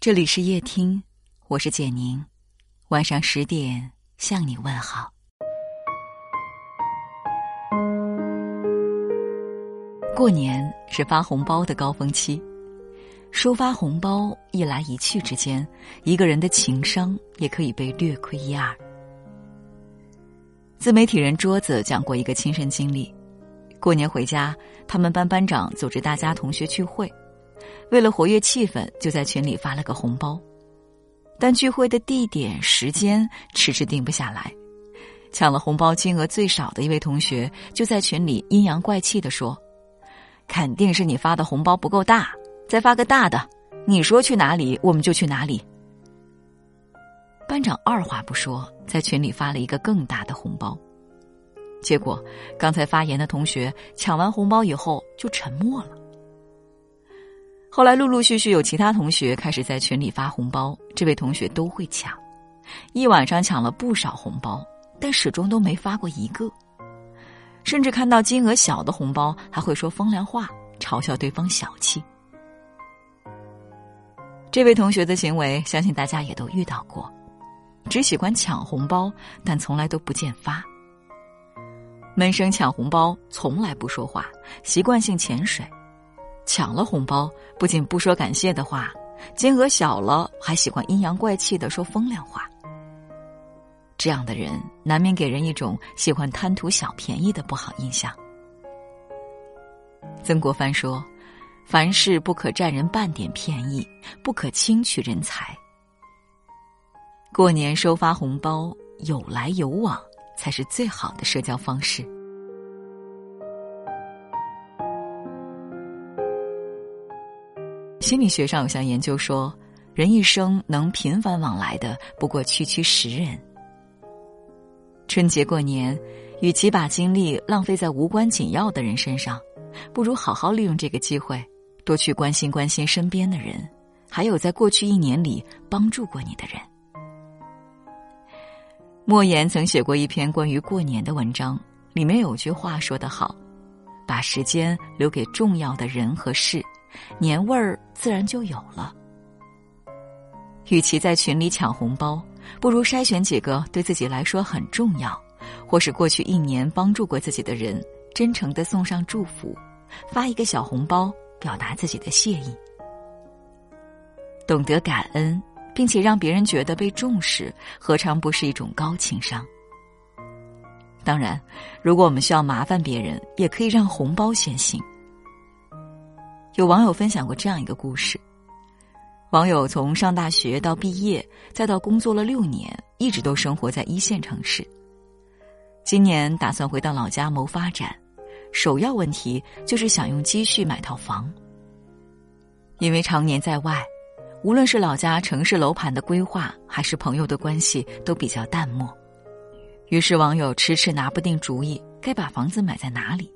这里是夜听，我是简宁，晚上十点向你问好。过年是发红包的高峰期，收发红包一来一去之间，一个人的情商也可以被略亏一二。自媒体人桌子讲过一个亲身经历：过年回家，他们班班长组织大家同学聚会。为了活跃气氛，就在群里发了个红包，但聚会的地点、时间迟迟定不下来。抢了红包金额最少的一位同学就在群里阴阳怪气的说：“肯定是你发的红包不够大，再发个大的。你说去哪里，我们就去哪里。”班长二话不说，在群里发了一个更大的红包。结果，刚才发言的同学抢完红包以后就沉默了。后来陆陆续续有其他同学开始在群里发红包，这位同学都会抢，一晚上抢了不少红包，但始终都没发过一个。甚至看到金额小的红包，还会说风凉话，嘲笑对方小气。这位同学的行为，相信大家也都遇到过，只喜欢抢红包，但从来都不见发。闷声抢红包，从来不说话，习惯性潜水。抢了红包，不仅不说感谢的话，金额小了还喜欢阴阳怪气的说风凉话。这样的人难免给人一种喜欢贪图小便宜的不好印象。曾国藩说：“凡事不可占人半点便宜，不可轻取人财。过年收发红包，有来有往，才是最好的社交方式。”心理学上有项研究说，人一生能频繁往来的不过区区十人。春节过年，与其把精力浪费在无关紧要的人身上，不如好好利用这个机会，多去关心关心身边的人，还有在过去一年里帮助过你的人。莫言曾写过一篇关于过年的文章，里面有句话说得好：“把时间留给重要的人和事。”年味儿自然就有了。与其在群里抢红包，不如筛选几个对自己来说很重要，或是过去一年帮助过自己的人，真诚的送上祝福，发一个小红包，表达自己的谢意。懂得感恩，并且让别人觉得被重视，何尝不是一种高情商？当然，如果我们需要麻烦别人，也可以让红包先行。有网友分享过这样一个故事：网友从上大学到毕业，再到工作了六年，一直都生活在一线城市。今年打算回到老家谋发展，首要问题就是想用积蓄买套房。因为常年在外，无论是老家城市楼盘的规划，还是朋友的关系，都比较淡漠。于是网友迟迟拿不定主意，该把房子买在哪里。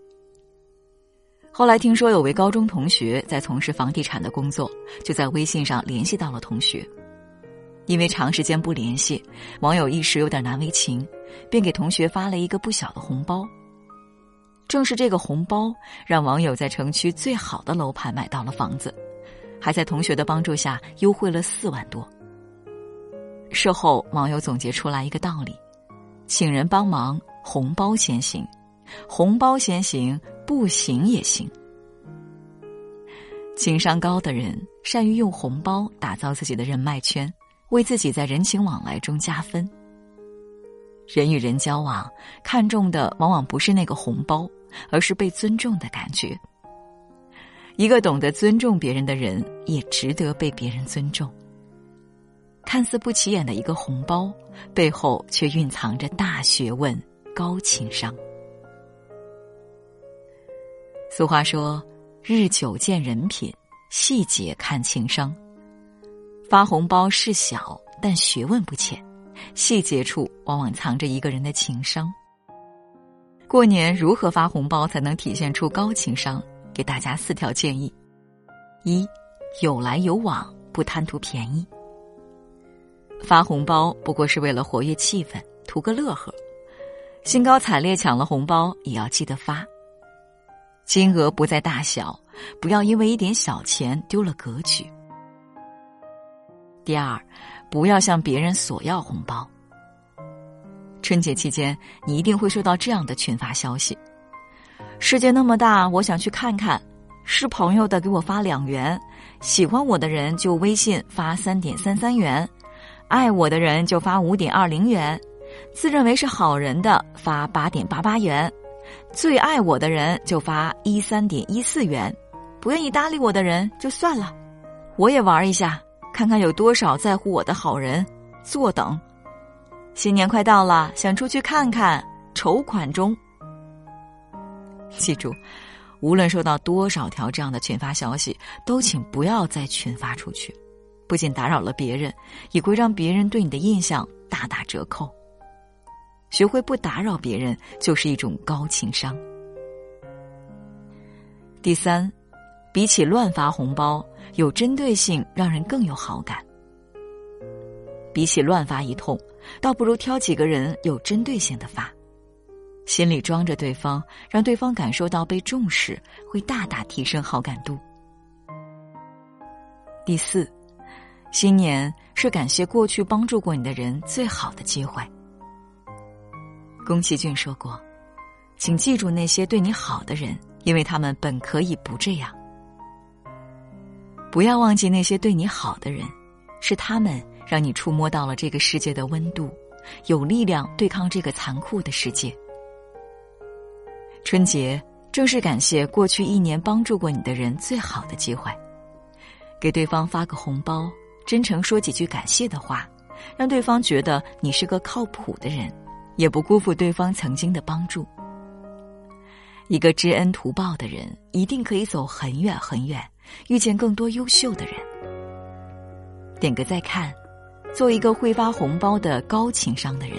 后来听说有位高中同学在从事房地产的工作，就在微信上联系到了同学。因为长时间不联系，网友一时有点难为情，便给同学发了一个不小的红包。正是这个红包，让网友在城区最好的楼盘买到了房子，还在同学的帮助下优惠了四万多。事后，网友总结出来一个道理：请人帮忙，红包先行，红包先行。不行也行。情商高的人善于用红包打造自己的人脉圈，为自己在人情往来中加分。人与人交往，看重的往往不是那个红包，而是被尊重的感觉。一个懂得尊重别人的人，也值得被别人尊重。看似不起眼的一个红包，背后却蕴藏着大学问、高情商。俗话说：“日久见人品，细节看情商。”发红包事小，但学问不浅，细节处往往藏着一个人的情商。过年如何发红包才能体现出高情商？给大家四条建议：一、有来有往，不贪图便宜。发红包不过是为了活跃气氛，图个乐呵，兴高采烈抢了红包也要记得发。金额不在大小，不要因为一点小钱丢了格局。第二，不要向别人索要红包。春节期间，你一定会收到这样的群发消息：“世界那么大，我想去看看。是朋友的给我发两元，喜欢我的人就微信发三点三三元，爱我的人就发五点二零元，自认为是好人的发八点八八元，最爱我的人就发一三点一四元，不愿意搭理我的人就算了。我也玩一下。”看看有多少在乎我的好人，坐等。新年快到了，想出去看看，筹款中。记住，无论收到多少条这样的群发消息，都请不要再群发出去，不仅打扰了别人，也会让别人对你的印象大打折扣。学会不打扰别人，就是一种高情商。第三，比起乱发红包。有针对性，让人更有好感。比起乱发一通，倒不如挑几个人有针对性的发，心里装着对方，让对方感受到被重视，会大大提升好感度。第四，新年是感谢过去帮助过你的人最好的机会。宫崎骏说过：“请记住那些对你好的人，因为他们本可以不这样。”不要忘记那些对你好的人，是他们让你触摸到了这个世界的温度，有力量对抗这个残酷的世界。春节正是感谢过去一年帮助过你的人最好的机会，给对方发个红包，真诚说几句感谢的话，让对方觉得你是个靠谱的人，也不辜负对方曾经的帮助。一个知恩图报的人，一定可以走很远很远。遇见更多优秀的人，点个再看，做一个会发红包的高情商的人。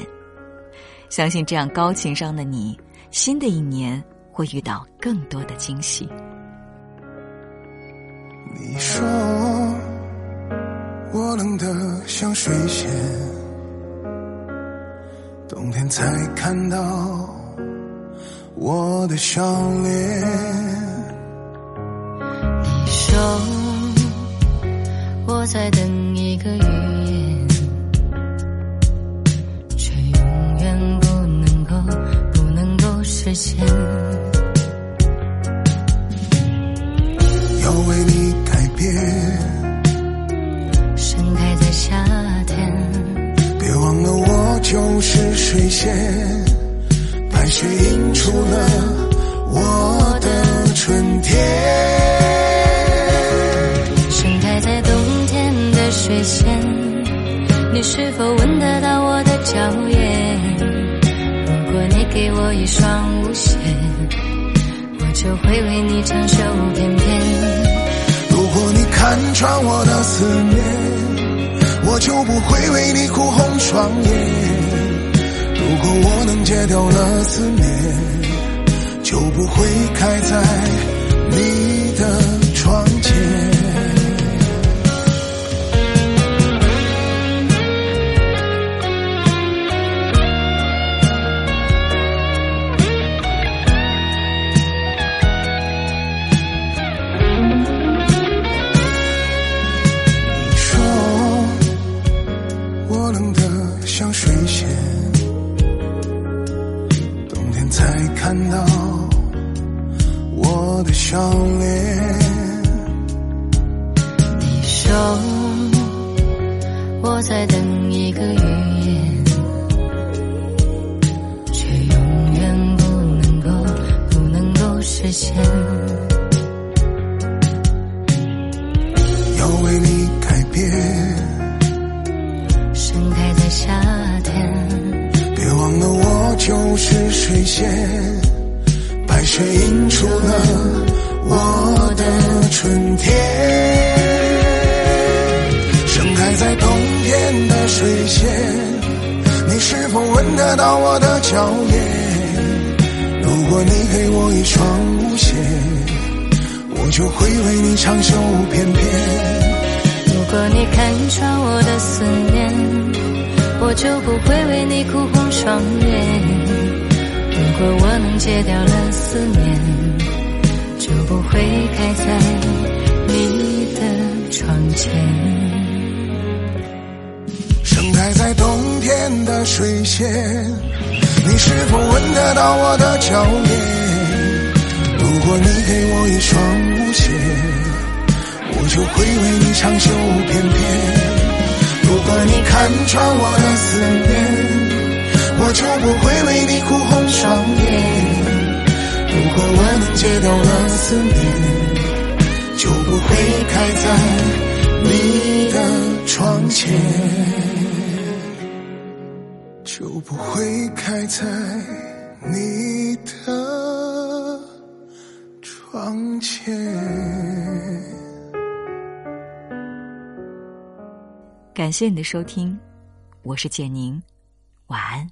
相信这样高情商的你，新的一年会遇到更多的惊喜。你说我冷得像水仙，冬天才看到我的笑脸。说我在等一个语言，却永远不能够不能够实现。就是水仙，白雪映出了我的春天。盛开在冬天的水仙，你是否闻得到我的娇艳？如果你给我一双舞鞋，我就会为你长袖翩翩。如果你看穿我的思念，我就不会为你哭红双眼。如果我能戒掉了思念，就不会开在笑脸。你说我在等一个语言，却永远不能够不能够实现。要为你改变，盛开在夏忘了我就是水仙，白雪映出了。我的春天，盛开在冬天的水仙，你是否闻得到我的娇艳？如果你给我一双舞鞋，我就会为你长袖翩翩。如果你看穿我的思念，我就不会为你哭红双眼。如果我能戒掉了思念。就不会开在你的窗前。盛开在冬天的水仙，你是否闻得到我的娇艳？如果你给我一双舞鞋，我就会为你长袖翩翩。如果你看穿我的思念，我就不会为你哭红双眼。如果我能戒掉了思念，就不会开在你的窗前。就不会开在你的窗前。感谢你的收听，我是简宁，晚安。